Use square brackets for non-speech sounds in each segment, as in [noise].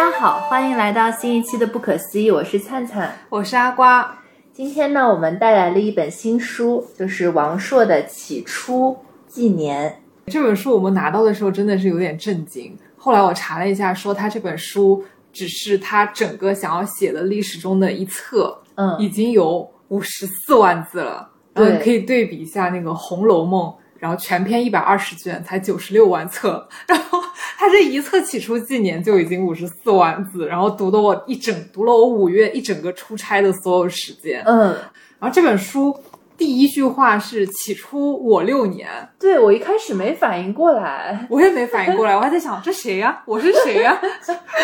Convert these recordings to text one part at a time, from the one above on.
家好，欢迎来到新一期的不可思议，我是灿灿，我是阿瓜。今天呢，我们带来了一本新书，就是王朔的《起初纪年》。这本书我们拿到的时候真的是有点震惊。后来我查了一下，说他这本书只是他整个想要写的历史中的一册，嗯，已经有五十四万字了。然后你可以对比一下那个《红楼梦》，然后全篇一百二十卷才九十六万册，然后他这一册起初纪年就已经五十四万字，然后读的我一整读了我五月一整个出差的所有时间。嗯，然后这本书第一句话是“起初我六年”，对我一开始没反应过来，我也没反应过来，我还在想这谁呀？我是谁呀？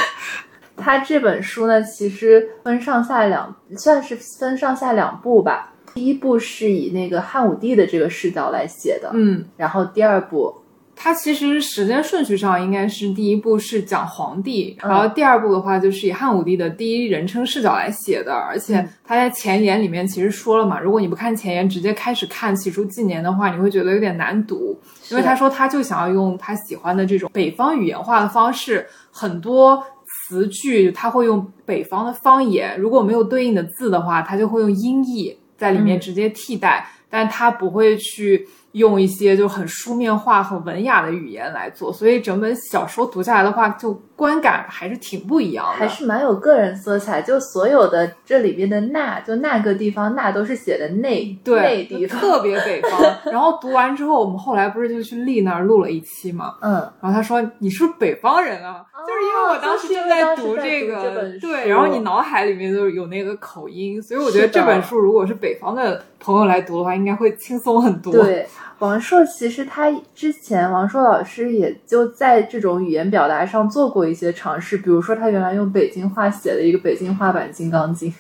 [laughs] 他这本书呢，其实分上下两，算是分上下两部吧。第一部是以那个汉武帝的这个视角来写的，嗯，然后第二部，它其实时间顺序上应该是第一部是讲皇帝，嗯然后第二部的话就是以汉武帝的第一人称视角来写的，而且他在前言里面其实说了嘛，如果你不看前言，直接开始看起初纪年的话，你会觉得有点难读，因为他说他就想要用他喜欢的这种北方语言化的方式，很多词句他会用北方的方言，如果没有对应的字的话，他就会用音译在里面嗯。直接替代，但他不会去用一些就很书面化、很文雅的语言来做，所以整本小说读下来的话，就观感还是挺不一样的。还是蛮有个人色彩。就所有的这里边的那，就那个地方那都是写的内对内地方，特别北方。[laughs] 然后读完之后，我们后来不是就去丽那儿录了一期嘛？嗯，然后他说：“你是不是北方人啊？”就是因为我当时正在读这个，对，然后你脑海里面就是有那个口音，所以我觉得这本书如果是北方的朋友来读的话，应该会轻松很多。对，王朔其实他之前王朔老师也就在这种语言表达上做过一些尝试，比如说他原来用北京话写了一个北京话版《金刚经》。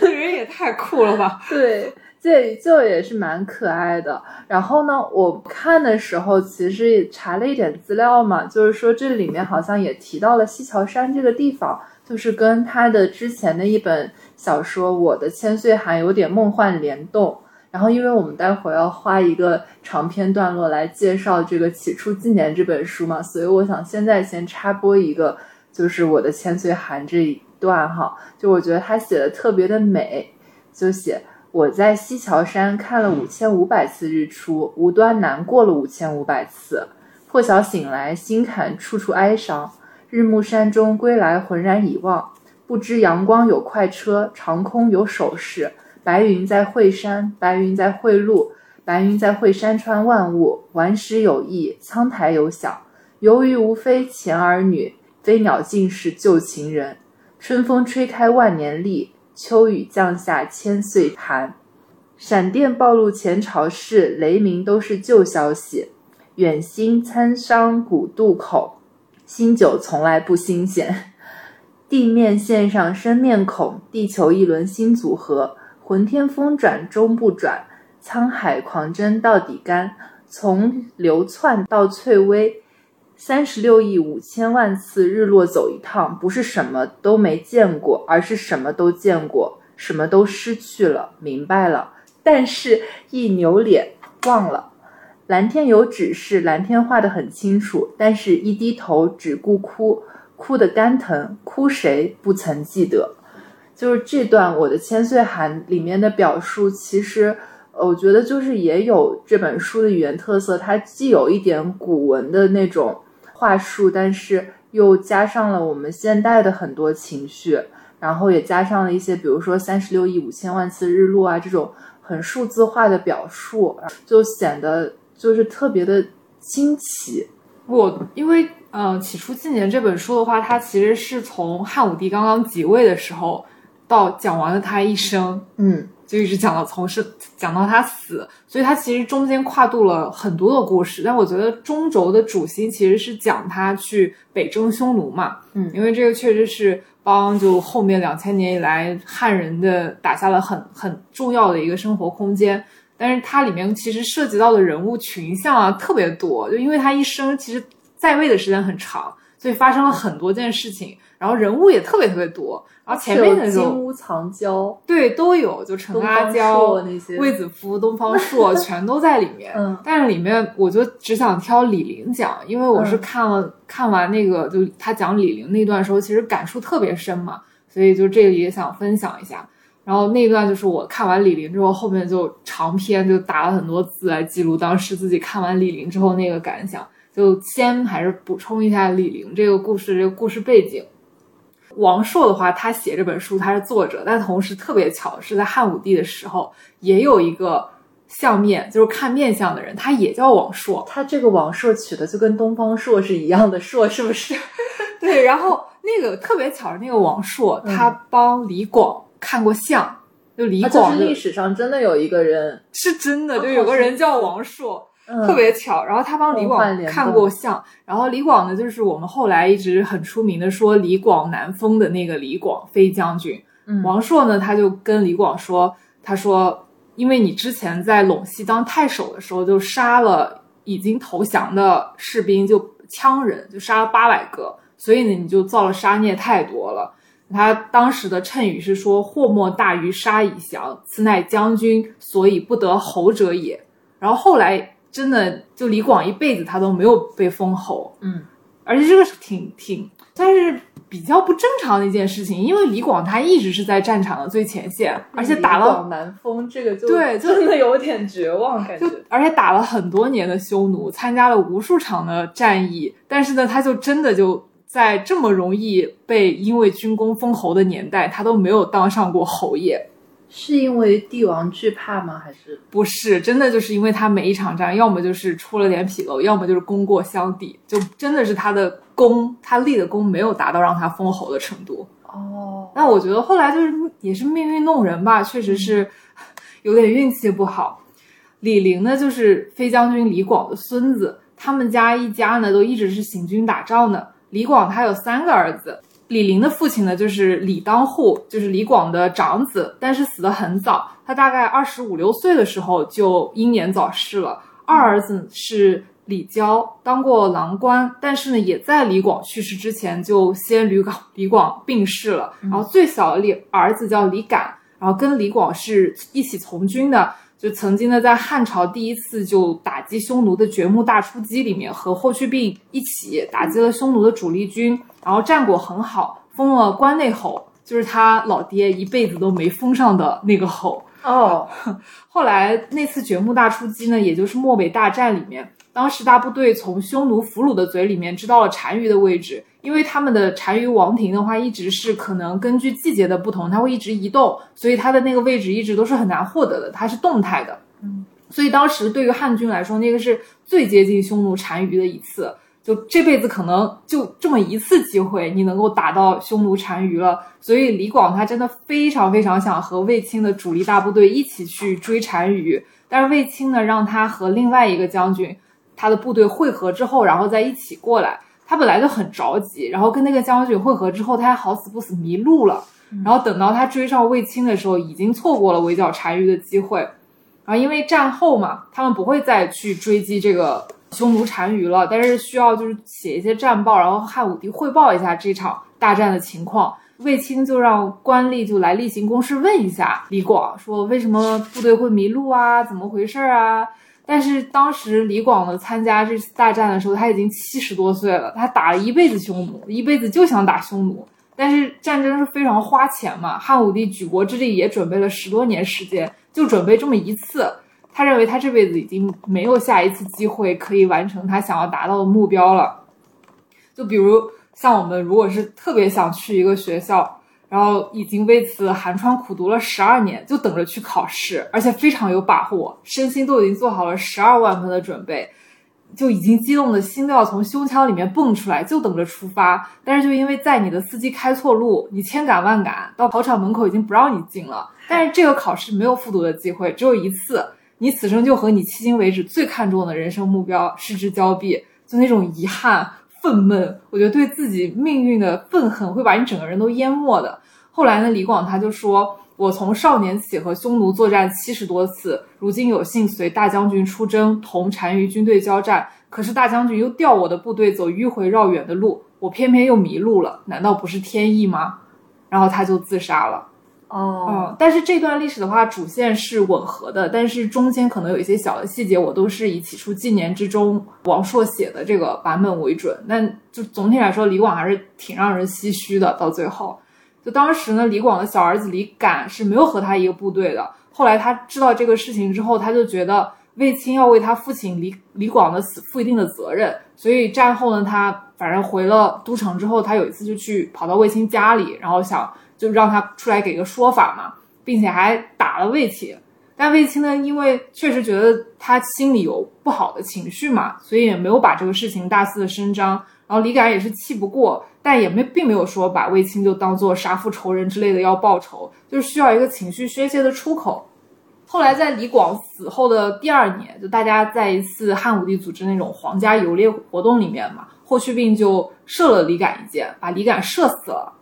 这人也太酷了吧！[laughs] 对，这就也是蛮可爱的。然后呢，我看的时候其实也查了一点资料嘛，就是说这里面好像也提到了西樵山这个地方，就是跟他的之前的一本小说《我的千岁寒》有点梦幻联动。然后，因为我们待会儿要花一个长篇段落来介绍这个《起初纪年》这本书嘛，所以我想现在先插播一个，就是我的千岁寒这一段哈，就我觉得他写的特别的美，就写我在西樵山看了五千五百次日出，无端难过了五千五百次，破晓醒来，心坎处处哀伤。日暮山中归来，浑然已忘，不知阳光有快车，长空有手势。白云在会山，白云在会路，白云在会山川万物。顽石有意，苍苔有响。游鱼无非前儿女，飞鸟尽是旧情人。春风吹开万年历，秋雨降下千岁寒。闪电暴露前朝事，雷鸣都是旧消息。远新参商古渡口，新酒从来不新鲜。地面线上生面孔，地球一轮新组合。浑天风转终不转，沧海狂争到底干。从流窜到翠微，三十六亿五千万次日落走一趟，不是什么都没见过，而是什么都见过，什么都失去了，明白了。但是，一扭脸忘了。蓝天有指示，蓝天画得很清楚，但是一低头只顾哭，哭得肝疼，哭谁不曾记得。就是这段我的千岁寒里面的表述，其实我觉得就是也有这本书的语言特色，它既有一点古文的那种话术，但是又加上了我们现代的很多情绪，然后也加上了一些，比如说三十六亿五千万次日落啊这种很数字化的表述，就显得就是特别的惊奇。我因为呃，《起初纪年》这本书的话，它其实是从汉武帝刚刚即位的时候。到讲完了他一生，嗯，就一直讲到从是讲到他死，所以他其实中间跨度了很多的故事。但我觉得中轴的主心其实是讲他去北征匈奴嘛，嗯，因为这个确实是帮就后面两千年以来汉人的打下了很很重要的一个生活空间。但是它里面其实涉及到的人物群像啊特别多，就因为他一生其实在位的时间很长。所以发生了很多件事情，然后人物也特别特别多。然后前面的金屋藏娇，对，都有，就陈阿娇、那些卫子夫、东方朔全都在里面。嗯，但是里面我就只想挑李玲讲，因为我是看了看完那个，就他讲李玲那段时候，其实感触特别深嘛，所以就这里也想分享一下。然后那段就是我看完李玲之后，后面就长篇就打了很多字来记录当时自己看完李玲之后那个感想。就先还是补充一下李玲这个故事这个故事背景。王朔的话，他写这本书他是作者，但同时特别巧是在汉武帝的时候，也有一个相面，就是看面相的人，他也叫王朔。他这个王朔取的就跟东方朔是一样的朔，是不是？[laughs] 对。然后那个特别巧，那个王朔他帮李广看过相，就李广。就是历史上真的有一个人，是真的，就有个人叫王朔。特别巧，然后他帮李广看过相，然后李广呢，就是我们后来一直很出名的说李广南封的那个李广飞将军。王朔呢，他就跟李广说，他说，因为你之前在陇西当太守的时候，就杀了已经投降的士兵，就羌人，就杀了八百个，所以呢，你就造了杀孽太多了。他当时的谶语是说，祸莫大于杀以降，此乃将军所以不得侯者也。然后后来。真的，就李广一辈子他都没有被封侯，嗯，而且这个是挺挺，但是比较不正常的一件事情，因为李广他一直是在战场的最前线，而且打了南封，这个就对，[laughs] 真的有点绝望感觉，而且打了很多年的匈奴，参加了无数场的战役，但是呢，他就真的就在这么容易被因为军功封侯的年代，他都没有当上过侯爷。是因为帝王惧怕吗？还是不是？真的就是因为他每一场战，要么就是出了点纰漏，要么就是功过相抵，就真的是他的功，他立的功没有达到让他封侯的程度。哦，那我觉得后来就是也是命运弄人吧，确实是有点运气不好。李陵呢，就是飞将军李广的孙子，他们家一家呢都一直是行军打仗的。李广他有三个儿子。李陵的父亲呢，就是李当户，就是李广的长子，但是死得很早，他大概二十五六岁的时候就英年早逝了。二儿子是李娇，当过郎官，但是呢，也在李广去世之前就先吕广李广病逝了。然后最小的李儿子叫李敢，然后跟李广是一起从军的，就曾经呢在汉朝第一次就打击匈奴的掘墓大出击里面，和霍去病一起打击了匈奴的主力军。然后战果很好，封了关内侯，就是他老爹一辈子都没封上的那个侯哦。[laughs] 后来那次掘墓大出击呢，也就是漠北大战里面，当时大部队从匈奴俘虏的嘴里面知道了单于的位置，因为他们的单于王庭的话，一直是可能根据季节的不同，它会一直移动，所以它的那个位置一直都是很难获得的，它是动态的。嗯，所以当时对于汉军来说，那个是最接近匈奴单于的一次。就这辈子可能就这么一次机会，你能够打到匈奴单于了。所以李广他真的非常非常想和卫青的主力大部队一起去追单于，但是卫青呢让他和另外一个将军他的部队汇合之后，然后再一起过来。他本来就很着急，然后跟那个将军汇合之后，他还好死不死迷路了。然后等到他追上卫青的时候，已经错过了围剿单于的机会。然后因为战后嘛，他们不会再去追击这个。匈奴单于了，但是需要就是写一些战报，然后汉武帝汇报一下这场大战的情况。卫青就让官吏就来例行公事问一下李广，说为什么部队会迷路啊？怎么回事啊？但是当时李广呢参加这次大战的时候，他已经七十多岁了，他打了一辈子匈奴，一辈子就想打匈奴。但是战争是非常花钱嘛，汉武帝举国之力也准备了十多年时间，就准备这么一次。他认为他这辈子已经没有下一次机会可以完成他想要达到的目标了。就比如像我们，如果是特别想去一个学校，然后已经为此寒窗苦读了十二年，就等着去考试，而且非常有把握，身心都已经做好了十二万分的准备，就已经激动的心都要从胸腔里面蹦出来，就等着出发。但是就因为在你的司机开错路，你千赶万赶到考场门口已经不让你进了。但是这个考试没有复读的机会，只有一次。你此生就和你迄今为止最看重的人生目标失之交臂，就那种遗憾、愤懑，我觉得对自己命运的愤恨会把你整个人都淹没的。后来呢，李广他就说：“我从少年起和匈奴作战七十多次，如今有幸随大将军出征，同单于军队交战，可是大将军又调我的部队走迂回绕远的路，我偏偏又迷路了，难道不是天意吗？然后他就自杀了。哦，嗯，但是这段历史的话，主线是吻合的，但是中间可能有一些小的细节，我都是以起初纪年之中王朔写的这个版本为准。那就总体来说，李广还是挺让人唏嘘的。到最后，就当时呢，李广的小儿子李敢是没有和他一个部队的。后来他知道这个事情之后，他就觉得卫青要为他父亲李李广的死负一定的责任，所以战后呢，他反正回了都城之后，他有一次就去跑到卫青家里，然后想。就让他出来给个说法嘛，并且还打了卫青。但卫青呢，因为确实觉得他心里有不好的情绪嘛，所以也没有把这个事情大肆的声张。然后李敢也是气不过，但也没并没有说把卫青就当做杀父仇人之类的要报仇，就是需要一个情绪宣泄的出口。后来在李广死后的第二年，就大家在一次汉武帝组织那种皇家游猎活动里面嘛，霍去病就射了李敢一箭，把李敢射死了。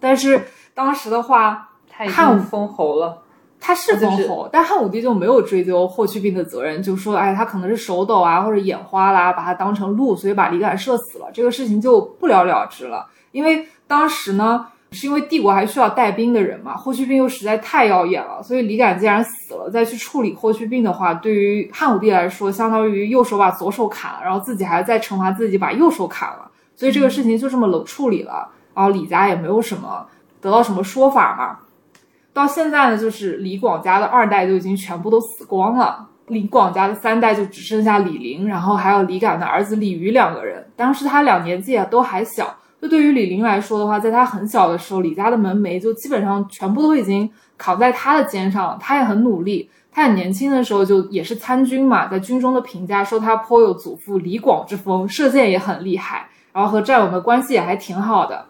但是。当时的话，汉武封侯了，他是封侯，但汉武帝就没有追究霍去病的责任，就说，哎，他可能是手抖啊，或者眼花啦，把他当成鹿，所以把李敢射死了，这个事情就不了了之了。因为当时呢，是因为帝国还需要带兵的人嘛，霍去病又实在太耀眼了，所以李敢既然死了，再去处理霍去病的话，对于汉武帝来说，相当于右手把左手砍了，然后自己还在惩罚自己把右手砍了，所以这个事情就这么冷处理了，然后李家也没有什么。得到什么说法嘛？到现在呢，就是李广家的二代就已经全部都死光了，李广家的三代就只剩下李陵，然后还有李敢的儿子李渔两个人。当时他俩年纪也都还小，就对于李陵来说的话，在他很小的时候，李家的门楣就基本上全部都已经扛在他的肩上了。他也很努力，他很年轻的时候就也是参军嘛，在军中的评价说他颇有祖父李广之风，射箭也很厉害，然后和战友们关系也还挺好的。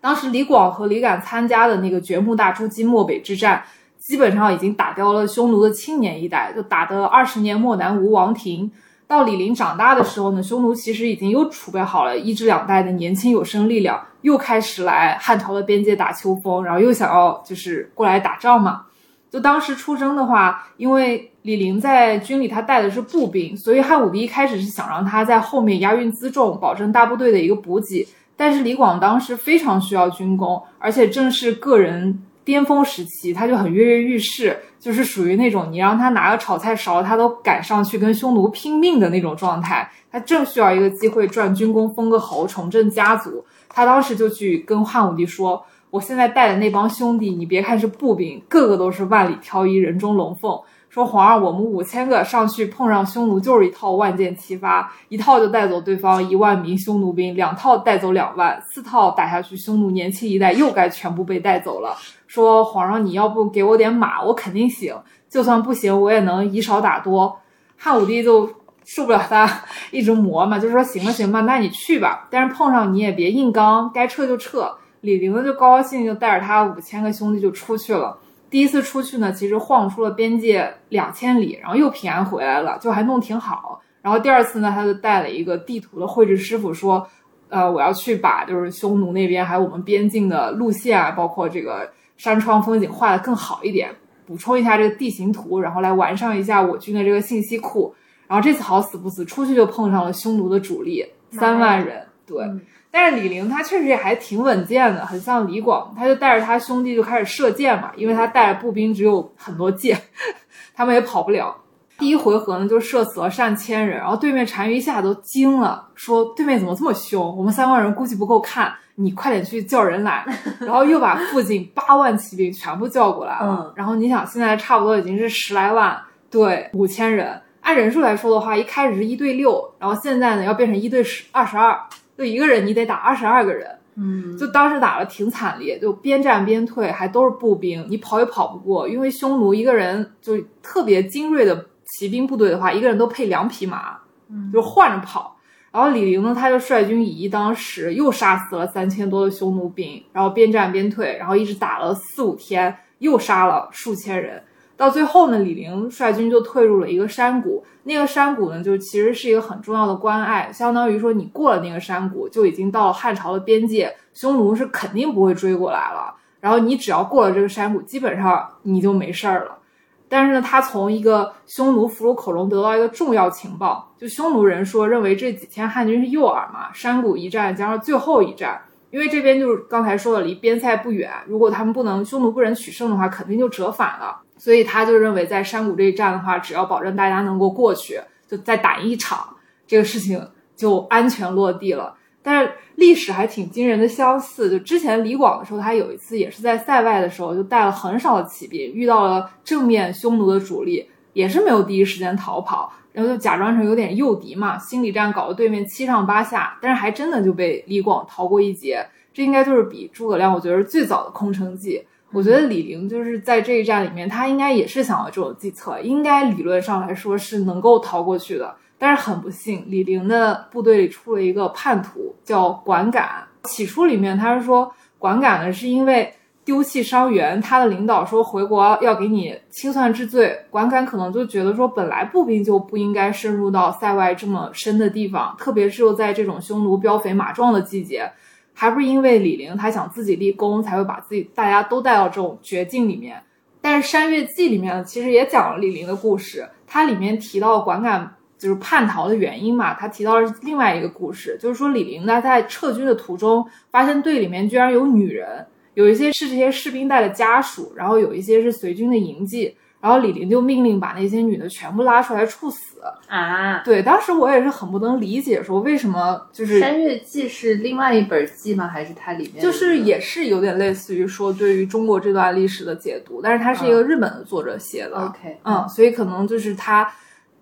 当时李广和李敢参加的那个掘墓大出击漠北之战，基本上已经打掉了匈奴的青年一代，就打得二十年漠南无王庭。到李陵长大的时候呢，匈奴其实已经又储备好了一至两代的年轻有生力量，又开始来汉朝的边界打秋风，然后又想要就是过来打仗嘛。就当时出征的话，因为李陵在军里他带的是步兵，所以汉武帝一开始是想让他在后面押运辎重，保证大部队的一个补给。但是李广当时非常需要军功，而且正是个人巅峰时期，他就很跃跃欲试，就是属于那种你让他拿个炒菜勺，他都敢上去跟匈奴拼命的那种状态。他正需要一个机会赚军功，封个侯，重振家族。他当时就去跟汉武帝说：“我现在带的那帮兄弟，你别看是步兵，个个都是万里挑一，人中龙凤。”说皇上，我们五千个上去碰上匈奴就是一套万箭齐发，一套就带走对方一万名匈奴兵，两套带走两万，四套打下去，匈奴年轻一代又该全部被带走了。说皇上，你要不给我点马，我肯定行，就算不行，我也能以少打多。汉武帝就受不了他 [laughs] 一直磨嘛，就说行吧行吧，那你去吧，但是碰上你也别硬刚，该撤就撤。李陵呢就高高兴，就带着他五千个兄弟就出去了。第一次出去呢，其实晃出了边界两千里，然后又平安回来了，就还弄挺好。然后第二次呢，他就带了一个地图的绘制师傅，说，呃，我要去把就是匈奴那边还有我们边境的路线啊，包括这个山川风景画的更好一点，补充一下这个地形图，然后来完善一下我军的这个信息库。然后这次好死不死，出去就碰上了匈奴的主力三万人，对。但是李陵他确实也还挺稳健的，很像李广，他就带着他兄弟就开始射箭嘛，因为他带着步兵只有很多箭，[laughs] 他们也跑不了。第一回合呢就射死了上千人，然后对面单于一下都惊了，说对面怎么这么凶？我们三万人估计不够看，你快点去叫人来。[laughs] 然后又把附近八万骑兵全部叫过来了。然后你想现在差不多已经是十来万对五千人，按人数来说的话，一开始是一对六，然后现在呢要变成一对十二十二。就一个人，你得打二十二个人，嗯，就当时打的挺惨烈，就边战边退，还都是步兵，你跑也跑不过，因为匈奴一个人就特别精锐的骑兵部队的话，一个人都配两匹马，嗯，就换着跑。然后李陵呢，他就率军以一当十，又杀死了三千多的匈奴兵，然后边战边退，然后一直打了四五天，又杀了数千人。到最后呢，李陵率军就退入了一个山谷。那个山谷呢，就其实是一个很重要的关隘，相当于说你过了那个山谷，就已经到了汉朝的边界，匈奴是肯定不会追过来了。然后你只要过了这个山谷，基本上你就没事儿了。但是呢，他从一个匈奴俘虏口中得到一个重要情报，就匈奴人说认为这几千汉军是诱饵嘛，山谷一战将是最后一战，因为这边就是刚才说的离边塞不远，如果他们不能匈奴不能取胜的话，肯定就折返了，所以他就认为在山谷这一战的话，只要保证大家能够过去，就再打一场，这个事情就安全落地了。但是历史还挺惊人的相似，就之前李广的时候，他有一次也是在塞外的时候，就带了很少的骑兵，遇到了正面匈奴的主力，也是没有第一时间逃跑，然后就假装成有点诱敌嘛，心理战搞得对面七上八下，但是还真的就被李广逃过一劫。这应该就是比诸葛亮，我觉得是最早的空城计。我觉得李陵就是在这一战里面，他应该也是想要这种计策，应该理论上来说是能够逃过去的。但是很不幸，李陵的部队里出了一个叛徒，叫管敢。起初里面他是说管敢呢，是因为丢弃伤员，他的领导说回国要给你清算治罪。管敢可能就觉得说，本来步兵就不应该深入到塞外这么深的地方，特别是又在这种匈奴膘肥马壮的季节，还不是因为李陵他想自己立功，才会把自己大家都带到这种绝境里面。但是《山月记》里面其实也讲了李陵的故事，它里面提到管敢。就是叛逃的原因嘛，他提到另外一个故事，就是说李陵呢在撤军的途中，发现队里面居然有女人，有一些是这些士兵带的家属，然后有一些是随军的营妓，然后李陵就命令把那些女的全部拉出来处死啊。对，当时我也是很不能理解，说为什么就是《山月记》是另外一本记吗？还是它里面就是也是有点类似于说对于中国这段历史的解读，但是它是一个日本的作者写的，OK，嗯，所以可能就是他。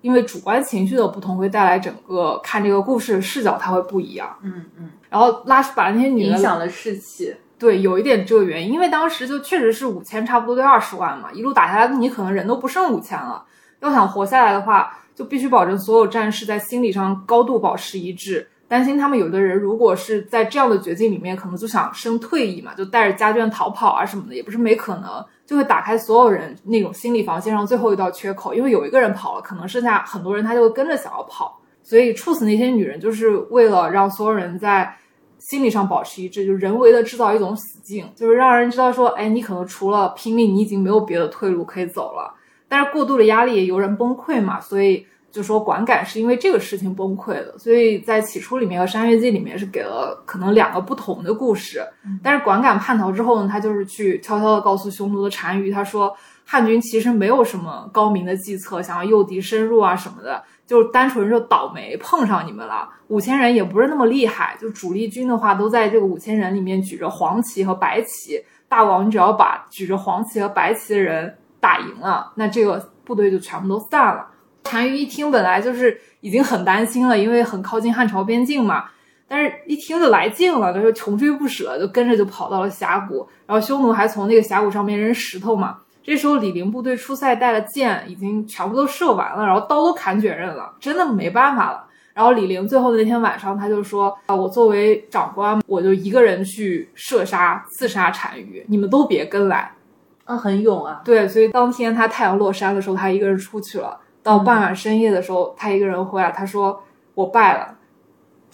因为主观情绪的不同，会带来整个看这个故事的视角，它会不一样。嗯嗯。然后拉把那些女的影响了士气，对，有一点这个原因。因为当时就确实是五千，差不多对二十万嘛，一路打下来，你可能人都不剩五千了。要想活下来的话，就必须保证所有战士在心理上高度保持一致。担心他们有的人如果是在这样的绝境里面，可能就想生退役嘛，就带着家眷逃跑啊什么的，也不是没可能，就会打开所有人那种心理防线上最后一道缺口，因为有一个人跑了，可能剩下很多人他就会跟着想要跑，所以处死那些女人就是为了让所有人在心理上保持一致，就人为的制造一种死境，就是让人知道说，哎，你可能除了拼命，你已经没有别的退路可以走了，但是过度的压力也由人崩溃嘛，所以。就说管感是因为这个事情崩溃的，所以在起初里面和山月记里面是给了可能两个不同的故事。但是管感叛逃之后呢，他就是去悄悄的告诉匈奴的单于，他说汉军其实没有什么高明的计策，想要诱敌深入啊什么的，就单纯就倒霉碰上你们了。五千人也不是那么厉害，就主力军的话都在这个五千人里面举着黄旗和白旗。大王，你只要把举着黄旗和白旗的人打赢了，那这个部队就全部都散了。单于一听，本来就是已经很担心了，因为很靠近汉朝边境嘛。但是一听就来劲了，他说穷追不舍，就跟着就跑到了峡谷。然后匈奴还从那个峡谷上面扔石头嘛。这时候李陵部队出塞带的箭，已经全部都射完了，然后刀都砍卷刃了，真的没办法了。然后李陵最后的那天晚上，他就说啊，我作为长官，我就一个人去射杀刺杀单于，你们都别跟来。啊，很勇啊。对，所以当天他太阳落山的时候，他一个人出去了。到傍晚深夜的时候，他一个人回来，他说：“我败了。”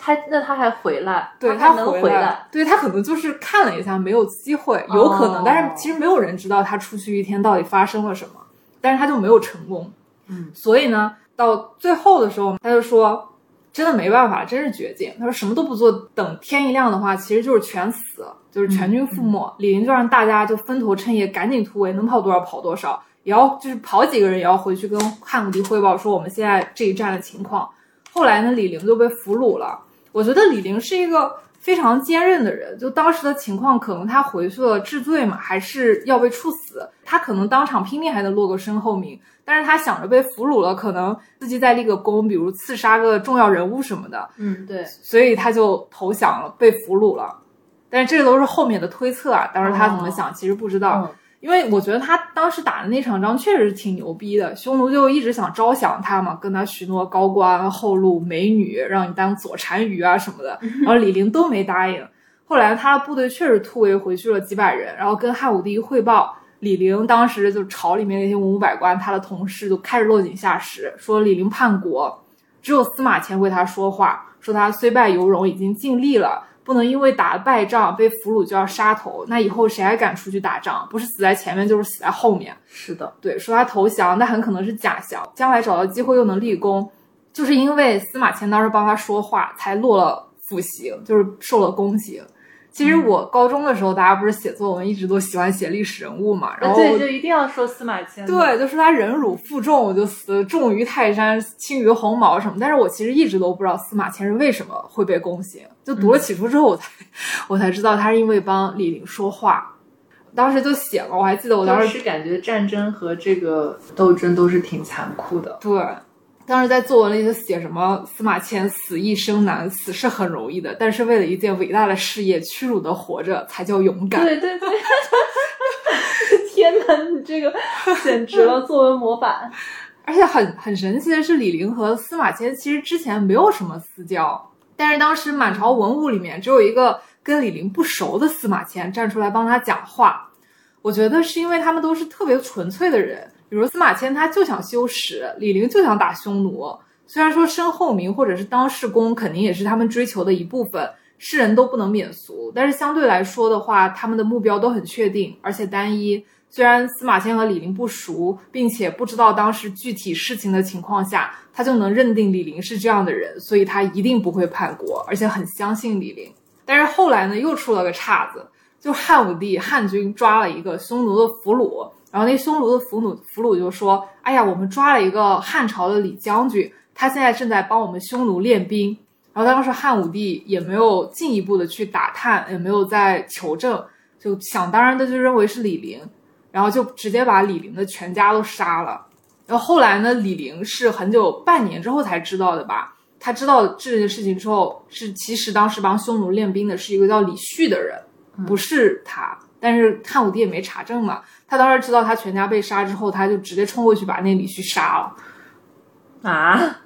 他那他还回来？对他能回来？对他可能就是看了一下，没有机会，有可能。但是其实没有人知道他出去一天到底发生了什么，但是他就没有成功。嗯，所以呢，到最后的时候，他就说。真的没办法，真是绝境。他说什么都不做，等天一亮的话，其实就是全死，就是全军覆没。李陵就让大家就分头趁夜赶紧突围，能跑多少跑多少，也要就是跑几个人也要回去跟汉武帝汇报说我们现在这一战的情况。后来呢，李陵就被俘虏了。我觉得李陵是一个非常坚韧的人，就当时的情况，可能他回去了治罪嘛，还是要被处死。他可能当场拼命还能落个身后名。但是他想着被俘虏了，可能自己再立个功，比如刺杀个重要人物什么的。嗯，对，所以他就投降了，被俘虏了。但是这都是后面的推测啊，当时他怎么想，其实不知道。因为我觉得他当时打的那场仗确实是挺牛逼的，匈奴就一直想招降他嘛，跟他许诺高官厚禄、美女，让你当左单于啊什么的。然后李陵都没答应。后来他的部队确实突围回去了几百人，然后跟汉武帝汇报。李陵当时就朝里面那些文武百官，他的同事就开始落井下石，说李陵叛国，只有司马迁为他说话，说他虽败犹荣，已经尽力了，不能因为打了败仗被俘虏就要杀头，那以后谁还敢出去打仗？不是死在前面就是死在后面。是的，对，说他投降，那很可能是假降，将来找到机会又能立功，就是因为司马迁当时帮他说话，才落了腐刑，就是受了宫刑。其实我高中的时候，大家不是写作文一直都喜欢写历史人物嘛，然后对，就一定要说司马迁。对，就说他忍辱负重，就死重于泰山，轻于鸿毛什么。但是我其实一直都不知道司马迁是为什么会被宫刑，就读了起初之后，我才我才知道他是因为帮李陵说话。当时就写了，我还记得我当时是感觉战争和这个斗争都是挺残酷的。对。当时在作文里就写什么司马迁死一生难，死是很容易的，但是为了一件伟大的事业，屈辱的活着才叫勇敢。对对对，[laughs] 天哪，你这个简直了，作文模板。而且很很神奇的是，李陵和司马迁其实之前没有什么私交，但是当时满朝文武里面只有一个跟李陵不熟的司马迁站出来帮他讲话。我觉得是因为他们都是特别纯粹的人。比如司马迁，他就想修史；李陵就想打匈奴。虽然说身后名或者是当世功，肯定也是他们追求的一部分，世人都不能免俗。但是相对来说的话，他们的目标都很确定，而且单一。虽然司马迁和李陵不熟，并且不知道当时具体事情的情况下，他就能认定李陵是这样的人，所以他一定不会叛国，而且很相信李陵。但是后来呢，又出了个岔子，就汉武帝汉军抓了一个匈奴的俘虏。然后那匈奴的俘虏俘虏就说：“哎呀，我们抓了一个汉朝的李将军，他现在正在帮我们匈奴练兵。”然后当时汉武帝也没有进一步的去打探，也没有再求证，就想当然的就认为是李陵，然后就直接把李陵的全家都杀了。然后后来呢，李陵是很久半年之后才知道的吧？他知道这件事情之后，是其实当时帮匈奴练兵的是一个叫李旭的人，不是他。但是汉武帝也没查证嘛，他当时知道他全家被杀之后，他就直接冲过去把那李旭杀了。啊，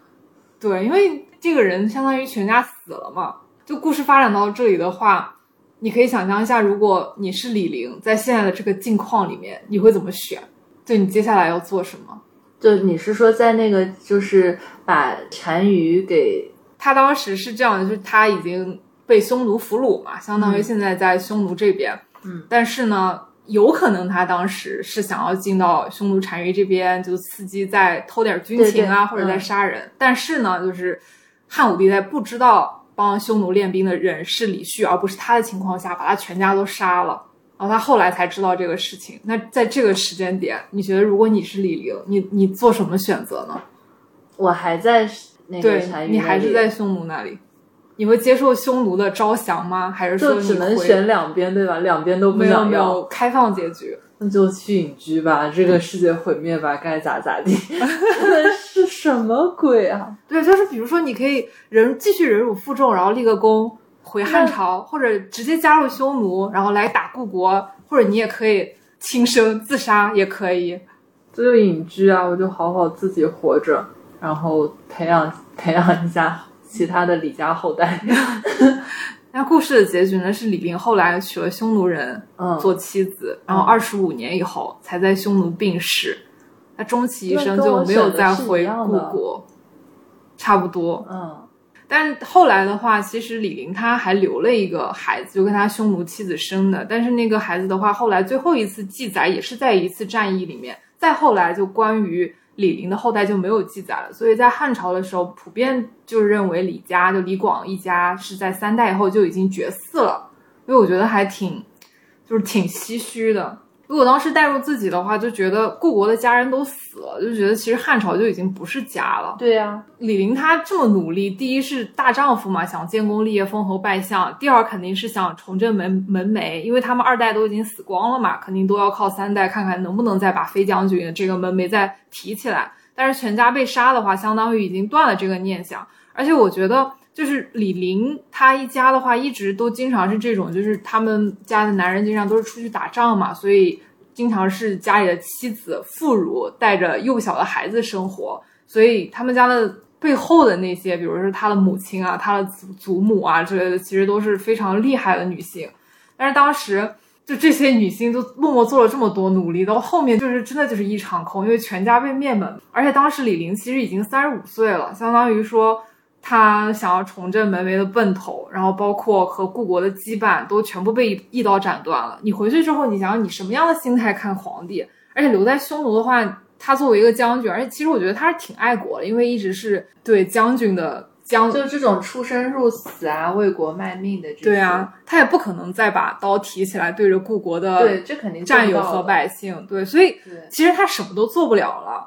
对，因为这个人相当于全家死了嘛。就故事发展到这里的话，你可以想象一下，如果你是李陵，在现在的这个境况里面，你会怎么选？就你接下来要做什么？就你是说在那个就是把单于给他当时是这样的，就是他已经被匈奴俘虏嘛，相当于现在在匈奴这边。嗯，但是呢，有可能他当时是想要进到匈奴单于这边，就伺机再偷点军情啊，或者再杀人。但是呢，就是汉武帝在不知道帮匈奴练兵的人是李旭，而不是他的情况下，把他全家都杀了。然后他后来才知道这个事情。那在这个时间点，你觉得如果你是李陵，你你做什么选择呢？我还在那个你还是在匈奴那里。你会接受匈奴的招降吗？还是说只能选两边，对吧？两边都不想要，开放结局，那就去隐居吧。这个世界毁灭吧，该咋咋地。[laughs] 是什么鬼啊？[laughs] 对，就是比如说，你可以忍继续忍辱负重，然后立个功回汉朝，或者直接加入匈奴，然后来打故国，或者你也可以轻生自杀，也可以。这就隐居啊，我就好好自己活着，然后培养培养一下。其他的李家后代，[laughs] 那故事的结局呢？是李陵后来娶了匈奴人做妻子，然后二十五年以后才在匈奴病逝。他终其一生就没有再回故国，差不多。嗯，但后来的话，其实李陵他还留了一个孩子，就跟他匈奴妻子生的。但是那个孩子的话，后来最后一次记载也是在一次战役里面。再后来就关于。李陵的后代就没有记载了，所以在汉朝的时候，普遍就认为李家就李广一家是在三代以后就已经绝嗣了，因为我觉得还挺，就是挺唏嘘的。如果当时带入自己的话，就觉得故国的家人都死了，就觉得其实汉朝就已经不是家了。对呀，李陵他这么努力，第一是大丈夫嘛，想建功立业、封侯拜相；第二肯定是想重振门门楣，因为他们二代都已经死光了嘛，肯定都要靠三代看看能不能再把飞将军这个门楣再提起来。但是全家被杀的话，相当于已经断了这个念想。而且我觉得。就是李陵他一家的话，一直都经常是这种，就是他们家的男人经常都是出去打仗嘛，所以经常是家里的妻子妇孺带着幼小的孩子生活，所以他们家的背后的那些，比如说他的母亲啊、他的祖祖母啊之类的，其实都是非常厉害的女性。但是当时就这些女性都默默做了这么多努力，到后面就是真的就是一场空，因为全家被灭门。而且当时李陵其实已经三十五岁了，相当于说。他想要重振门楣的奔头，然后包括和故国的羁绊都全部被一刀斩断了。你回去之后，你想想你什么样的心态看皇帝？而且留在匈奴的话，他作为一个将军，而且其实我觉得他是挺爱国的，因为一直是对将军的将，就这种出生入死啊，为国卖命的。对啊，他也不可能再把刀提起来对着故国的对，这肯定战友和百姓。对，所以其实他什么都做不了了。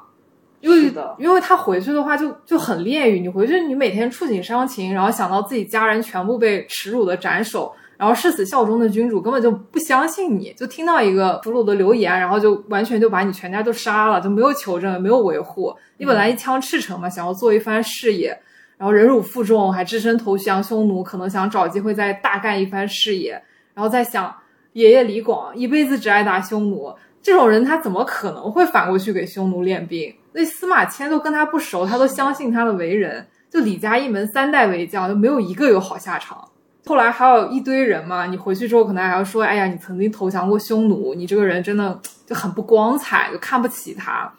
因为因为他回去的话就就很炼狱，你回去你每天触景伤情，然后想到自己家人全部被耻辱的斩首，然后誓死效忠的君主根本就不相信你，就听到一个俘虏的流言，然后就完全就把你全家都杀了，就没有求证，没有维护。你本来一腔赤诚嘛，想要做一番事业，然后忍辱负重，还只身投降匈奴，可能想找机会再大干一番事业，然后再想爷爷李广一辈子只爱打匈奴，这种人他怎么可能会反过去给匈奴练兵？那司马迁都跟他不熟，他都相信他的为人。就李家一门三代为将，就没有一个有好下场。后来还有一堆人嘛，你回去之后可能还要说，哎呀，你曾经投降过匈奴，你这个人真的就很不光彩，就看不起他。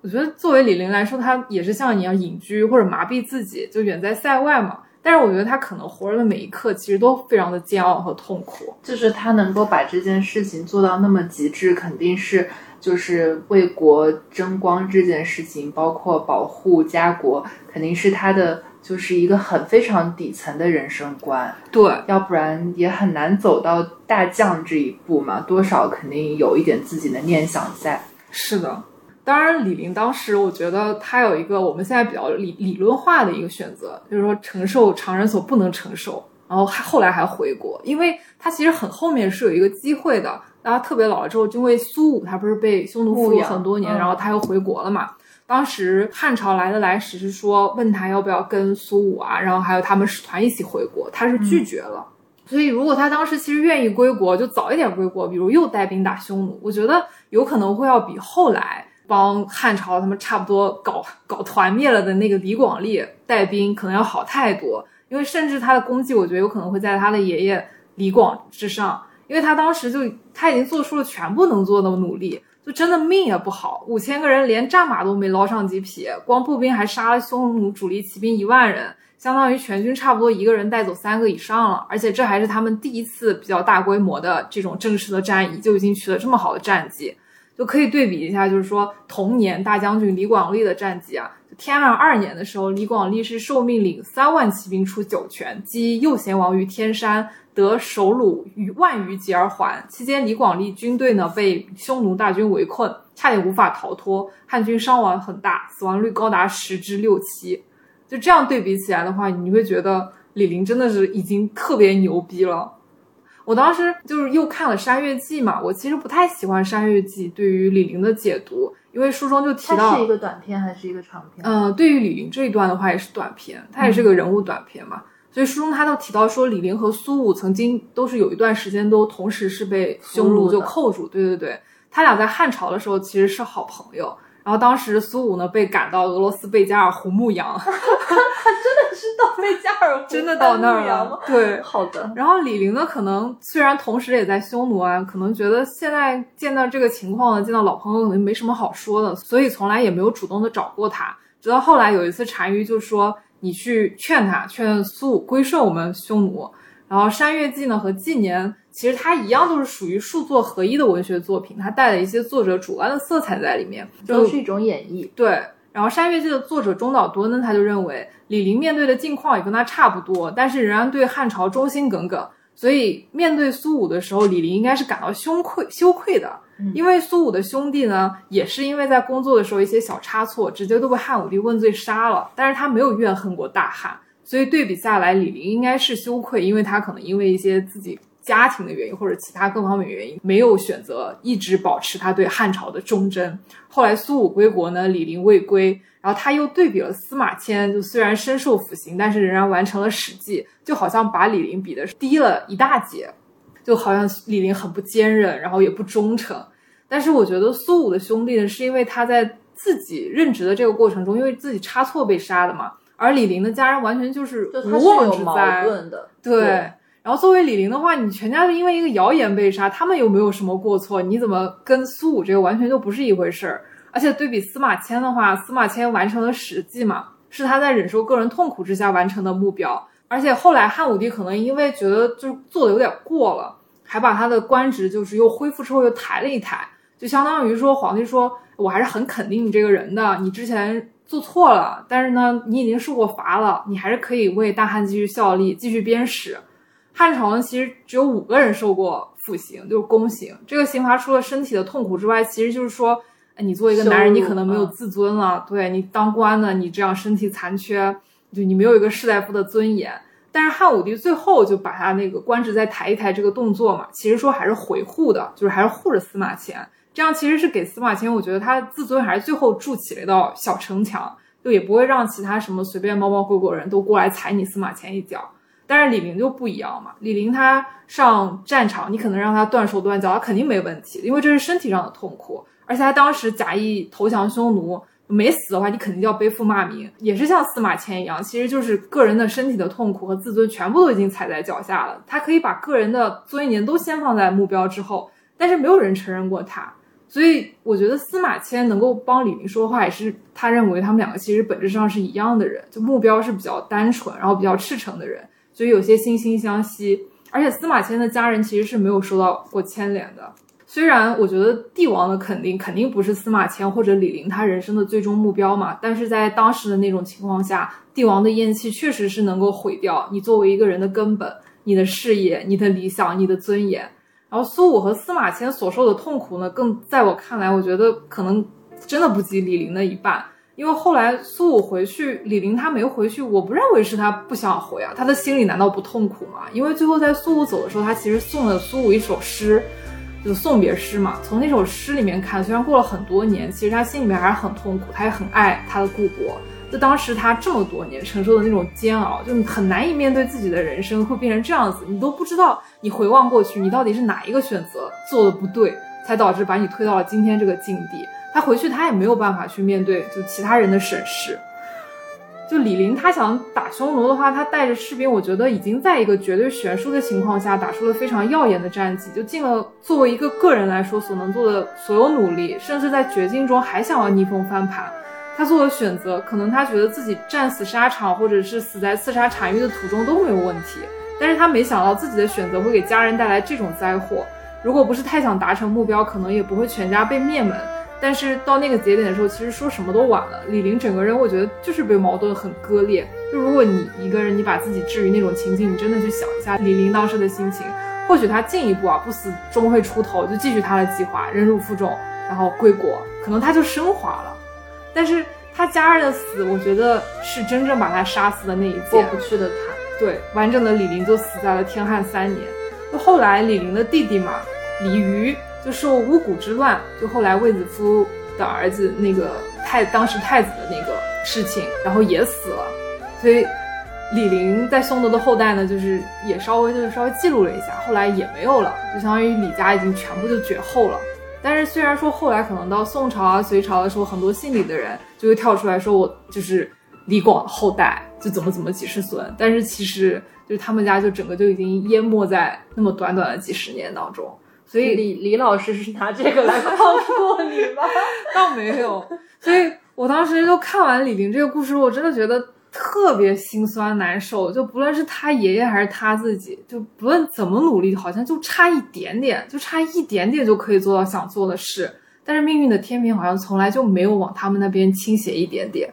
我觉得作为李陵来说，他也是像你一样隐居或者麻痹自己，就远在塞外嘛。但是我觉得他可能活着的每一刻，其实都非常的煎熬和痛苦。就是他能够把这件事情做到那么极致，肯定是。就是为国争光这件事情，包括保护家国，肯定是他的就是一个很非常底层的人生观。对，要不然也很难走到大将这一步嘛。多少肯定有一点自己的念想在。是的，当然李陵当时，我觉得他有一个我们现在比较理理论化的一个选择，就是说承受常人所不能承受，然后还后来还回国，因为他其实很后面是有一个机会的。他特别老了之后，因为苏武他不是被匈奴俘虏很多年，然后他又回国了嘛。当时汉朝来的来使是说问他要不要跟苏武啊，然后还有他们使团一起回国，他是拒绝了。所以如果他当时其实愿意归国，就早一点归国，比如又带兵打匈奴，我觉得有可能会要比后来帮汉朝他们差不多搞搞团灭了的那个李广利带兵可能要好太多。因为甚至他的功绩，我觉得有可能会在他的爷爷李广之上。因为他当时就他已经做出了全部能做的努力，就真的命也不好，五千个人连战马都没捞上几匹，光步兵还杀了匈奴主力骑兵一万人，相当于全军差不多一个人带走三个以上了。而且这还是他们第一次比较大规模的这种正式的战役，就已经取得这么好的战绩，就可以对比一下，就是说同年大将军李广利的战绩啊，天汉二年的时候，李广利是受命领三万骑兵出酒泉，击右贤王于天山。得首虏于万余级而还。期间，李广利军队呢被匈奴大军围困，差点无法逃脱。汉军伤亡很大，死亡率高达十之六七。就这样对比起来的话，你会觉得李陵真的是已经特别牛逼了。我当时就是又看了《山月记》嘛，我其实不太喜欢《山月记》对于李陵的解读，因为书中就提到它是一个短篇还是一个长篇？嗯，对于李陵这一段的话也是短篇，它也是个人物短篇嘛。所以书中他都提到说，李陵和苏武曾经都是有一段时间都同时是被匈奴就扣住。对对对，他俩在汉朝的时候其实是好朋友。然后当时苏武呢被赶到俄罗斯贝加尔湖牧羊，[laughs] 真的是到贝加尔湖，真的到那儿了。对，好的。然后李陵呢，可能虽然同时也在匈奴啊，可能觉得现在见到这个情况呢，见到老朋友可能没什么好说的，所以从来也没有主动的找过他。直到后来有一次单于就说。你去劝他，劝苏武归顺我们匈奴。然后《山月记》呢和《纪年》，其实它一样都是属于数作合一的文学作品，它带了一些作者主观的色彩在里面，都是一种演绎。对。然后《山月记》的作者中岛多呢，他就认为李陵面对的境况也跟他差不多，但是仍然对汉朝忠心耿耿。所以面对苏武的时候，李陵应该是感到羞愧羞愧的。因为苏武的兄弟呢，也是因为在工作的时候一些小差错，直接都被汉武帝问罪杀了。但是他没有怨恨过大汉，所以对比下来，李陵应该是羞愧，因为他可能因为一些自己家庭的原因或者其他各方面原因，没有选择一直保持他对汉朝的忠贞。后来苏武归国呢，李陵未归，然后他又对比了司马迁，就虽然身受腐刑，但是仍然完成了《史记》，就好像把李陵比的低了一大截。就好像李陵很不坚韧，然后也不忠诚。但是我觉得苏武的兄弟呢，是因为他在自己任职的这个过程中，因为自己差错被杀的嘛。而李陵的家人完全就是无妄之灾。对。然后作为李陵的话，你全家是因为一个谣言被杀，他们又没有什么过错，你怎么跟苏武这个完全就不是一回事儿？而且对比司马迁的话，司马迁完成了《史记》嘛，是他在忍受个人痛苦之下完成的目标。而且后来汉武帝可能因为觉得就是做的有点过了，还把他的官职就是又恢复之后又抬了一抬，就相当于说皇帝说我还是很肯定你这个人的，你之前做错了，但是呢你已经受过罚了，你还是可以为大汉继续效力，继续鞭使。汉朝呢其实只有五个人受过腐刑，就是宫刑。这个刑罚除了身体的痛苦之外，其实就是说，哎，你作为一个男人，你可能没有自尊了，对你当官的，你这样身体残缺。就你没有一个士大夫的尊严，但是汉武帝最后就把他那个官职再抬一抬这个动作嘛，其实说还是回护的，就是还是护着司马迁，这样其实是给司马迁，我觉得他自尊还是最后筑起了一道小城墙，就也不会让其他什么随便猫猫狗狗人都过来踩你司马迁一脚。但是李陵就不一样嘛，李陵他上战场，你可能让他断手断脚，他肯定没问题，因为这是身体上的痛苦，而且他当时假意投降匈奴。没死的话，你肯定就要背负骂名，也是像司马迁一样，其实就是个人的身体的痛苦和自尊全部都已经踩在脚下了。他可以把个人的尊严都先放在目标之后，但是没有人承认过他。所以我觉得司马迁能够帮李明说话，也是他认为他们两个其实本质上是一样的人，就目标是比较单纯，然后比较赤诚的人，所以有些惺惺相惜。而且司马迁的家人其实是没有受到过牵连的。虽然我觉得帝王的肯定肯定不是司马迁或者李陵他人生的最终目标嘛，但是在当时的那种情况下，帝王的厌弃确实是能够毁掉你作为一个人的根本、你的事业、你的理想、你的尊严。然后苏武和司马迁所受的痛苦呢，更在我看来，我觉得可能真的不及李陵的一半。因为后来苏武回去，李陵他没回去，我不认为是他不想回啊，他的心里难道不痛苦吗？因为最后在苏武走的时候，他其实送了苏武一首诗。就送别诗嘛，从那首诗里面看，虽然过了很多年，其实他心里面还是很痛苦，他也很爱他的故国。就当时他这么多年承受的那种煎熬，就很难以面对自己的人生会变成这样子，你都不知道，你回望过去，你到底是哪一个选择做的不对，才导致把你推到了今天这个境地。他回去，他也没有办法去面对就其他人的审视。就李陵，他想打匈奴的话，他带着士兵，我觉得已经在一个绝对悬殊的情况下，打出了非常耀眼的战绩，就尽了作为一个个人来说所能做的所有努力，甚至在绝境中还想要逆风翻盘。他做的选择，可能他觉得自己战死沙场，或者是死在刺杀单于的途中都没有问题，但是他没想到自己的选择会给家人带来这种灾祸。如果不是太想达成目标，可能也不会全家被灭门。但是到那个节点的时候，其实说什么都晚了。李陵整个人，我觉得就是被矛盾很割裂。就如果你一个人，你把自己置于那种情境，你真的去想一下李陵当时的心情，或许他进一步啊，不死终会出头，就继续他的计划，忍辱负重，然后归国，可能他就升华了。但是他家人的死，我觉得是真正把他杀死的那一件过不去的坎。对，完整的李陵就死在了天汉三年。就后来李陵的弟弟嘛，李渔。就受巫蛊之乱，就后来卫子夫的儿子那个太当时太子的那个事情，然后也死了，所以李陵在匈奴的后代呢，就是也稍微就是稍微记录了一下，后来也没有了，就相当于李家已经全部就绝后了。但是虽然说后来可能到宋朝啊、隋朝的时候，很多姓李的人就会跳出来说我就是李广的后代，就怎么怎么几世孙，但是其实就是他们家就整个就已经淹没在那么短短的几十年当中。所以 [laughs] 李李老师是拿这个来帮助你吗？[laughs] 倒没有，[laughs] 所以我当时就看完李陵这个故事，我真的觉得特别心酸难受。就不论是他爷爷还是他自己，就不论怎么努力，好像就差一点点，就差一点点就可以做到想做的事。但是命运的天平好像从来就没有往他们那边倾斜一点点。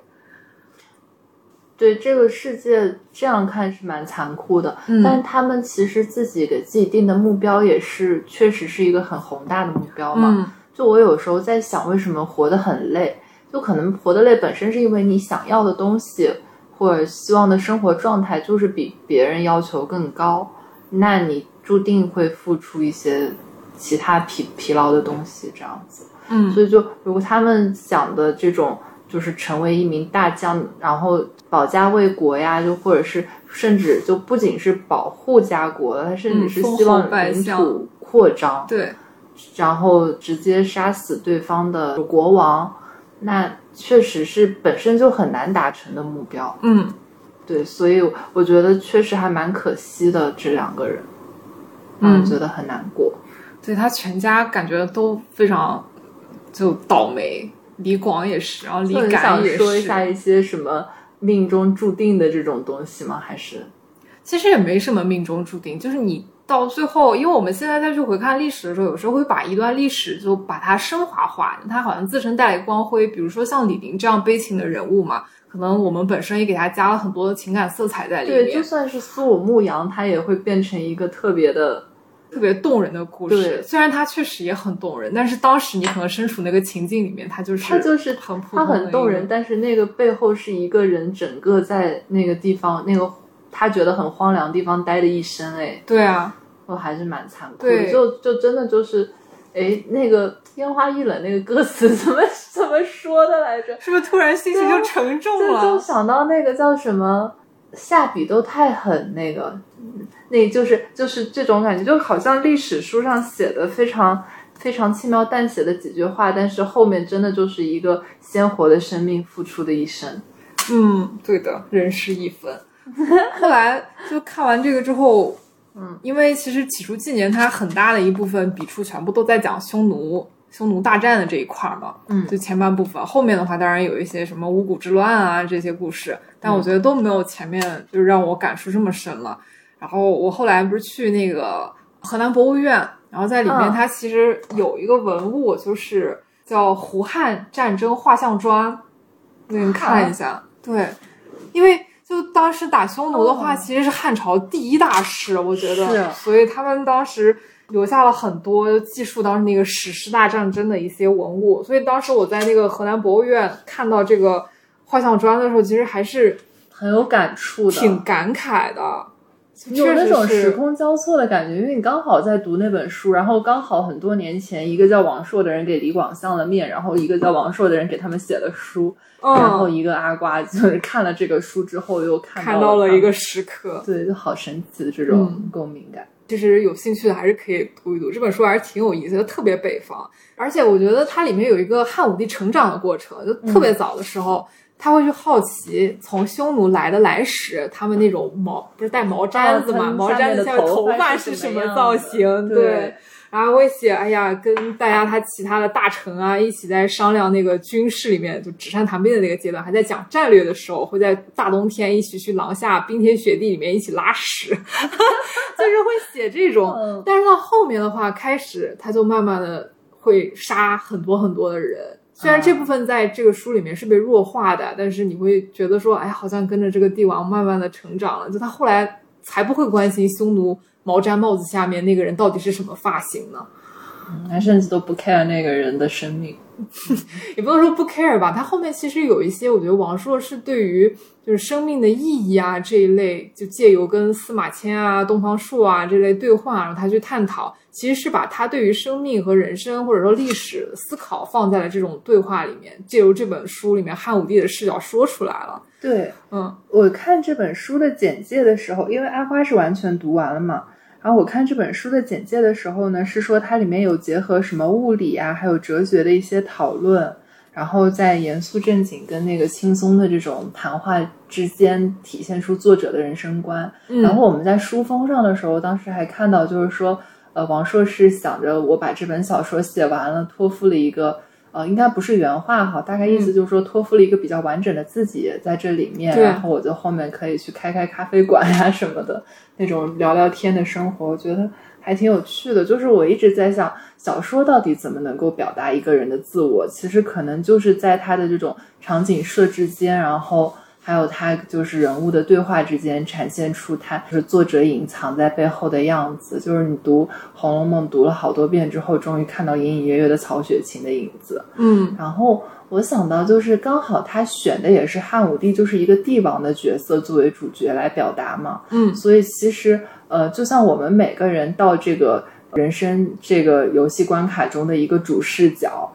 对这个世界这样看是蛮残酷的，但是他们其实自己给自己定的目标也是确实是一个很宏大的目标嘛。就我有时候在想，为什么活得很累？就可能活得累本身是因为你想要的东西或者希望的生活状态就是比别人要求更高，那你注定会付出一些其他疲疲劳的东西，这样子。嗯，所以就如果他们想的这种。就是成为一名大将，然后保家卫国呀，就或者是甚至就不仅是保护家国，他甚至是希望领土扩张，对，然后直接杀死对方的国王，那确实是本身就很难达成的目标。嗯，对，所以我觉得确实还蛮可惜的，这两个人，嗯，觉得很难过。对他全家感觉都非常就倒霉。李广也是，然后李敢也是。说一下一些什么命中注定的这种东西吗？还是其实也没什么命中注定，就是你到最后，因为我们现在再去回看历史的时候，有时候会把一段历史就把它升华化，它好像自身带来光辉。比如说像李陵这样悲情的人物嘛，可能我们本身也给他加了很多的情感色彩在里面。对，就算是苏武牧羊，他也会变成一个特别的。特别动人的故事，对虽然它确实也很动人，但是当时你可能身处那个情境里面，它就是他就是很普他通的一个很动人，但是那个背后是一个人整个在那个地方那个他觉得很荒凉的地方待的一生，哎，对啊，我还是蛮残酷对的，就就真的就是，哎，那个烟花易冷那个歌词怎么怎么说的来着？是不是突然心情就沉重就就？想到那个叫什么下笔都太狠，那个，嗯那就是就是这种感觉，就好像历史书上写的非常非常轻描淡写的几句话，但是后面真的就是一个鲜活的生命付出的一生。嗯，对的，人事一分。[laughs] 后来就看完这个之后，嗯，因为其实《起初纪年》它很大的一部分笔触全部都在讲匈奴。匈奴大战的这一块儿嘛，嗯就前半部分，后面的话当然有一些什么五谷之乱啊这些故事，但我觉得都没有前面就是让我感触这么深了。然后我后来不是去那个河南博物院，然后在里面嗯它其实有一个文物，就是叫胡汉战争画像砖，那你看一下。对，因为就当时打匈奴的话，哦。其实是汉朝第一大事，我觉得，是。所以他们当时。留下了很多记述当时那个史诗大战争的一些文物，所以当时我在那个河南博物院看到这个画像砖的时候，其实还是很有感触的，挺感慨的，有那种时空交错的感觉，因为你刚好在读那本书，然后刚好很多年前，一个叫王朔的人给李广相了面，然后一个叫王朔的人给他们写了书，然后嗯，一个阿瓜 [laughs] 就是看了这个书之后又看看到了一个时刻。对，就好神奇的这种嗯共鸣感。其实有兴趣的还是可以读一读这本书，还是挺有意思的，特别北方。而且我觉得它里面有一个汉武帝成长的过程，就特别早的时候，他会去好奇从匈奴来的来使，他们那种毛不是带毛毡子嘛，哦毛毡子下面头发是什么造型？对。然后会写，哎呀，跟大家他其他的大臣啊一起在商量那个军事里面，就纸上谈兵的那个阶段，还在讲战略的时候，会在大冬天一起去廊下冰天雪地里面一起拉屎，[laughs] 就是会写这种。嗯但是到后面的话，开始他就慢慢的会杀很多很多的人。虽然这部分在这个书里面是被弱化的，但是你会觉得说，哎，好像跟着这个帝王慢慢的成长了。就他后来才不会关心匈奴毛毡帽子下面那个人到底是什么发型呢？他甚至都不 care 那个人的生命。[laughs] 也不能说不 care 吧，他后面其实有一些，我觉得王朔是对于就是生命的意义啊这一类，就借由跟司马迁啊、东方朔啊这类对话，然后他去探讨，其实是把他对于生命和人生或者说历史思考放在了这种对话里面，借由这本书里面汉武帝的视角说出来了。对嗯我看这本书的简介的时候，因为阿花是完全读完了嘛。然后我看这本书的简介的时候呢，是说它里面有结合什么物理啊，还有哲学的一些讨论，然后在严肃正经跟那个轻松的这种谈话之间，体现出作者的人生观。嗯然后我们在书封上的时候，当时还看到，就是说，呃，王朔是想着我把这本小说写完了，托付了一个，呃，应该不是原话哈，大概意思就是说托付了一个比较完整的自己在这里面，对然后我就后面可以去开开咖啡馆呀什么的，那种聊聊天的生活，我觉得还挺有趣的。就是我一直在想，小说到底怎么能够表达一个人的自我？其实可能就是在他的这种场景设置间，然后。还有他就是人物的对话之间展现出他就是作者隐藏在背后的样子，就是你读《红楼梦》读了好多遍之后，终于看到隐隐约约的曹雪芹的影子。嗯然后我想到，就是刚好他选的也是汉武帝，就是一个帝王的角色作为主角来表达嘛。嗯所以其实呃，就像我们每个人到这个人生这个游戏关卡中的一个主视角。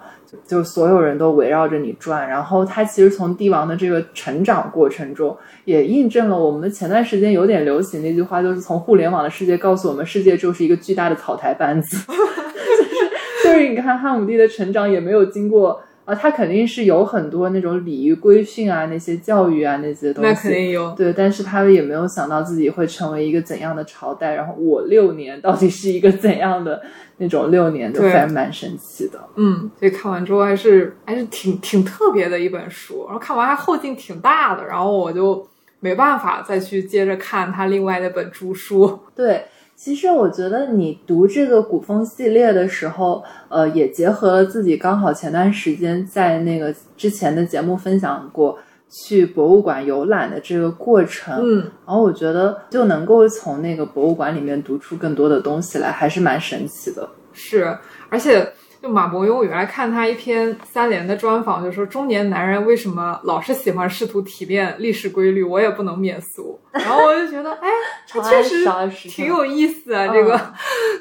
就所有人都围绕着你转，然后他其实从帝王的这个成长过程中，也印证了我们前段时间有点流行那句话，就是从互联网的世界告诉我们，世界就是一个巨大的草台班子。[laughs] 就是就是你看汉武帝的成长也没有经过啊，他肯定是有很多那种礼仪规训啊，那些教育啊那些东西，那肯定有。对，但是他也没有想到自己会成为一个怎样的朝代，然后我六年到底是一个怎样的那种六年，就还蛮神奇的。嗯，所以看完之后还是还是挺挺特别的一本书，然后看完还后劲挺大的，然后我就没办法再去接着看他另外那本著书。[laughs] 对。其实我觉得你读这个古风系列的时候，呃，也结合了自己刚好前段时间在那个之前的节目分享过去博物馆游览的这个过程，嗯，然后我觉得就能够从那个博物馆里面读出更多的东西来，还是蛮神奇的。是，而且。就马伯庸，我原来看他一篇三联的专访，就说中年男人为什么老是喜欢试图提炼历史规律，我也不能免俗。然后我就觉得，哎，[laughs] 确实挺有意思啊。这个，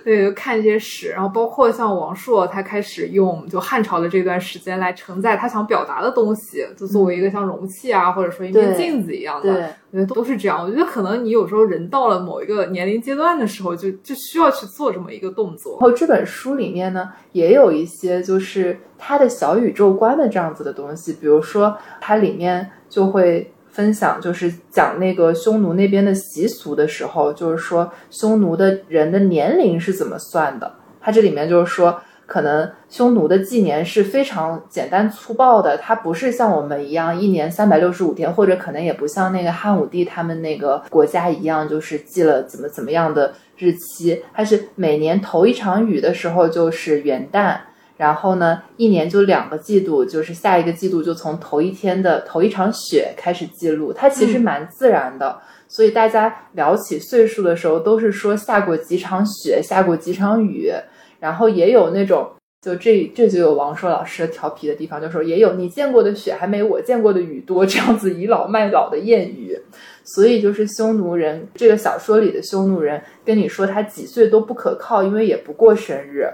对，就看一些史，然后包括像王朔，他开始用就汉朝的这段时间来承载他想表达的东西，就作为一个像容器啊，或者说一面镜子一样的。我觉得都是这样。我觉得可能你有时候人到了某一个年龄阶段的时候，就就需要去做这么一个动作。然后这本书里面呢，也有一些就是他的小宇宙观的这样子的东西。比如说，它里面就会分享，就是讲那个匈奴那边的习俗的时候，就是说匈奴的人的年龄是怎么算的。它这里面就是说。可能匈奴的纪年是非常简单粗暴的，它不是像我们一样一年三百六十五天，或者可能也不像那个汉武帝他们那个国家一样，就是记了怎么怎么样的日期。它是每年头一场雨的时候就是元旦，然后呢，一年就两个季度，就是下一个季度就从头一天的头一场雪开始记录。它其实蛮自然的，所以大家聊起岁数的时候，都是说下过几场雪，下过几场雨。然后也有那种，就这这就有王朔老师调皮的地方，就说也有你见过的雪还没我见过的雨多，这样子倚老卖老的谚语。所以就是匈奴人这个小说里的匈奴人跟你说他几岁都不可靠，因为也不过生日。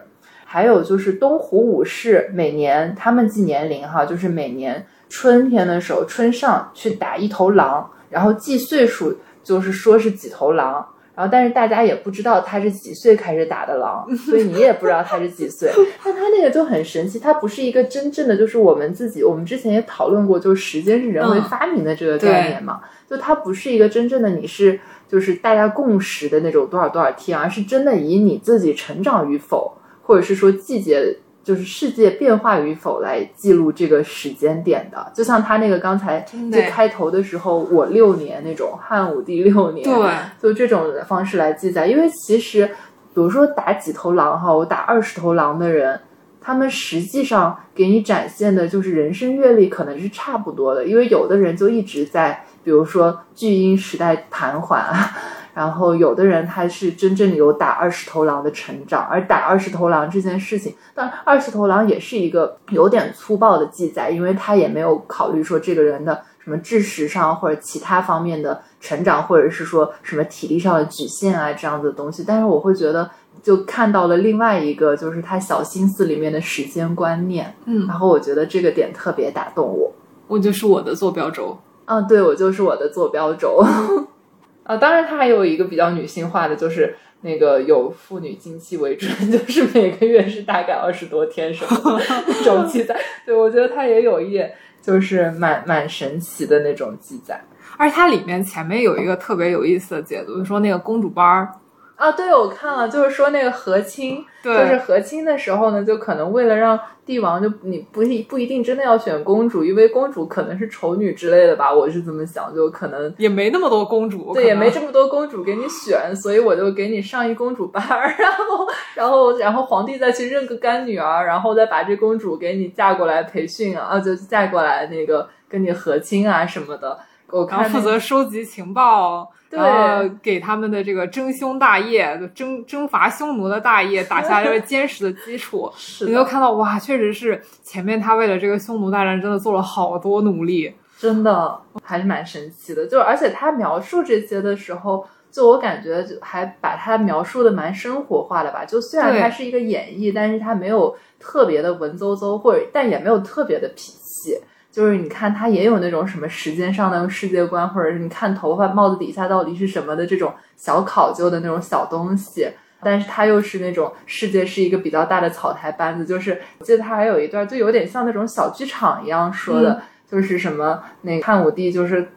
还有就是东湖武士每年他们记年龄哈，就是每年春天的时候春上去打一头狼，然后记岁数，就是说是几头狼。然后，但是大家也不知道他是几岁开始打的狼，所以你也不知道他是几岁。[laughs] 但他那个就很神奇，他不是一个真正的，就是我们自己，我们之前也讨论过，就是时间是人为发明的这个概念嘛。就它不是一个真正的你是就是大家共识的那种多少多少天，而是真的以你自己成长与否，或者是说季节。就是世界变化与否来记录这个时间点的，就像他那个刚才最开头的时候，我六年那种汉武帝六年，对，就这种方式来记载。因为其实，比如说打几头狼哈，我打二十头狼的人，他们实际上给你展现的就是人生阅历可能是差不多的，因为有的人就一直在，比如说巨婴时代盘桓。然后有的人他是真正有打二十头狼的成长，而打二十头狼这件事情，但二十头狼也是一个有点粗暴的记载，因为他也没有考虑说这个人的什么知识上或者其他方面的成长，或者是说什么体力上的局限啊这样子的东西。但是我会觉得，就看到了另外一个，就是他小心思里面的时间观念，嗯，然后我觉得这个点特别打动我。我就是我的坐标轴，嗯，[laughs] 对我就是我的坐标轴。[laughs] 啊，当然，它还有一个比较女性化的，就是那个有妇女经期为准，[laughs] 就是每个月是大概二十多天什么 [laughs] 那种记载。对，我觉得它也有一点，就是蛮蛮神奇的那种记载。而且它里面前面有一个特别有意思的解读，就说那个公主班儿。啊，对，我看了，就是说那个和亲，就是和亲的时候呢，就可能为了让帝王就你不一不一定真的要选公主，因为公主可能是丑女之类的吧，我是这么想，就可能也没那么多公主，对，也没这么多公主给你选，所以我就给你上一公主班儿，[laughs] 然后然后然后皇帝再去认个干女儿，然后再把这公主给你嫁过来培训啊，就嫁过来那个跟你和亲啊什么的，我看负责收集情报。然后给他们的这个征匈大业、征征伐匈奴的大业打下了 [laughs] 坚实的基础。你就看到哇，确实是前面他为了这个匈奴大战真的做了好多努力，真的还是蛮神奇的。就而且他描述这些的时候，就我感觉还把他描述的蛮生活化的吧。就虽然它是一个演绎，但是他没有特别的文绉绉，或者但也没有特别的痞气。就是你看，他也有那种什么时间上的世界观，或者是你看头发帽子底下到底是什么的这种小考究的那种小东西，但是他又是那种世界是一个比较大的草台班子，就是我记得他还有一段就有点像那种小剧场一样说的，就是什么那汉武帝就是。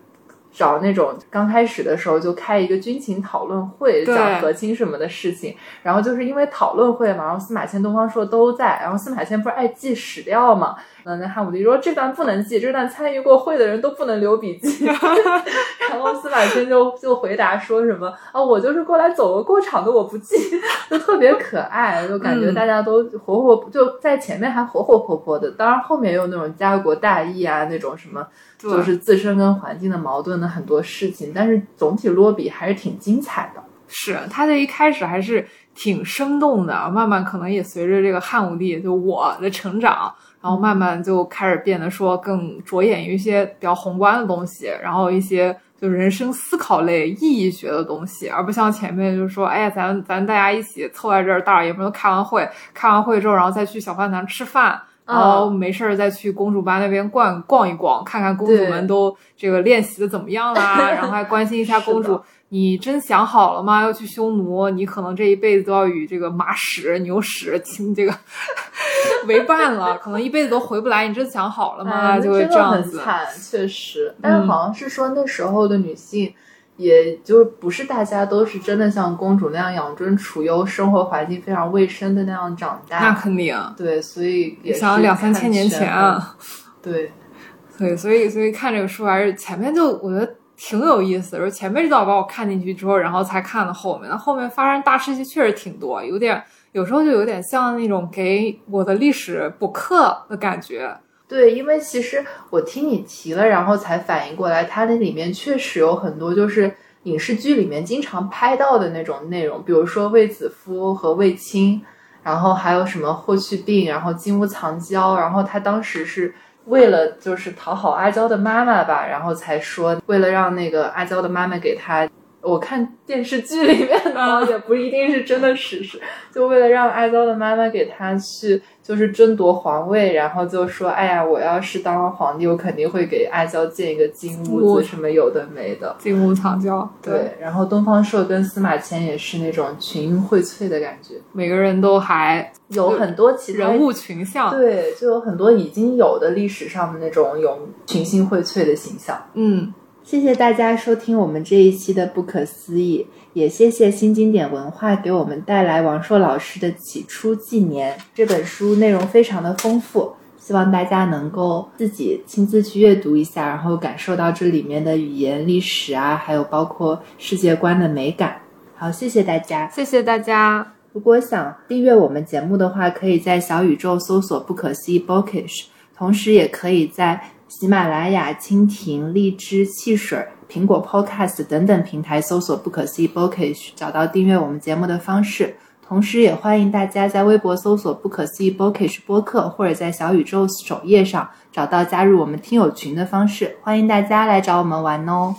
找那种刚开始的时候就开一个军情讨论会，对讲和亲什么的事情，然后就是因为讨论会嘛，然后司马迁、东方朔都在，然后司马迁不是爱记史料嘛，嗯，那汉武帝说这段不能记，这段参与过会的人都不能留笔记，[laughs] [laughs] 然后司马迁就就回答说什么啊，我就是过来走个过场的，我不记，[laughs] 就特别可爱，就感觉嗯大家都活活就在前面还活活泼泼的，当然后面也有那种家国大义啊，那种什么。就是自身跟环境的矛盾的很多事情，但是总体落笔还是挺精彩的。是他的一开始还是挺生动的，慢慢可能也随着这个汉武帝就我的成长，然后慢慢就开始变得说更着眼于一些比较宏观的东西，然后一些就人生思考类、意义学的东西，而不像前面就是说，哎呀，咱咱大家一起凑在这儿，大老爷们都开完会，开完会之后，然后再去小饭堂吃饭。然后没事儿再去公主班那边逛逛一逛，看看公主们都这个练习的怎么样啦，[laughs] 然后还关心一下公主。你真想好了吗？要去匈奴，你可能这一辈子都要与这个马屎、牛屎亲这个 [laughs] 为伴了，[laughs] 可能一辈子都回不来。你真想好了吗？哎就会这样子。很惨，确实。但是好像是说那时候的女性，也就不是大家都是真的像公主那样养尊处优，生活环境非常卫生的那样长大。那肯定，对，所以也想两三千年前啊，对，对，所以所以看这个书还是前面就我觉得挺有意思的，就是前面这段把我看进去之后，然后才看的后面。那后面发生大事情确实挺多，有点有时候就有点像那种给我的历史补课的感觉。对，因为其实我听你提了，然后才反应过来，它那里面确实有很多就是影视剧里面经常拍到的那种内容，比如说卫子夫和卫青，然后还有什么霍去病，然后金屋藏娇，然后他当时是为了就是讨好阿娇的妈妈吧，然后才说为了让那个阿娇的妈妈给他。我看电视剧里面的，也不一定是真的史实，就为了让阿娇的妈妈给他去就是争夺皇位，然后就说：“哎呀，我要是当了皇帝，我肯定会给阿娇建一个金屋子，什么有的没的。金屋藏娇，”对，然后东方朔跟司马迁也是那种群英荟萃的感觉，每个人都还有很多其他人物群像。对，就有很多已经有的历史上的那种有群星荟萃的形象。嗯，谢谢大家收听我们这一期的不可思议，也谢谢新经典文化给我们带来王朔老师的《起初纪年》这本书，内容非常的丰富，希望大家能够自己亲自去阅读一下，然后感受到这里面的语言、历史啊，还有包括世界观的美感。好，谢谢大家。谢谢大家。如果想订阅我们节目的话，可以在小宇宙搜索“不可思议 Bookish”，同时也可以在喜马拉雅、蜻蜓、荔枝、汽水、苹果 Podcast 等等平台搜索“不可思议 Bookish”，找到订阅我们节目的方式。同时，也欢迎大家在微博搜索“不可思议 Bookish” 播客，或者在小宇宙首页上找到加入我们听友群的方式。欢迎大家来找我们玩哦！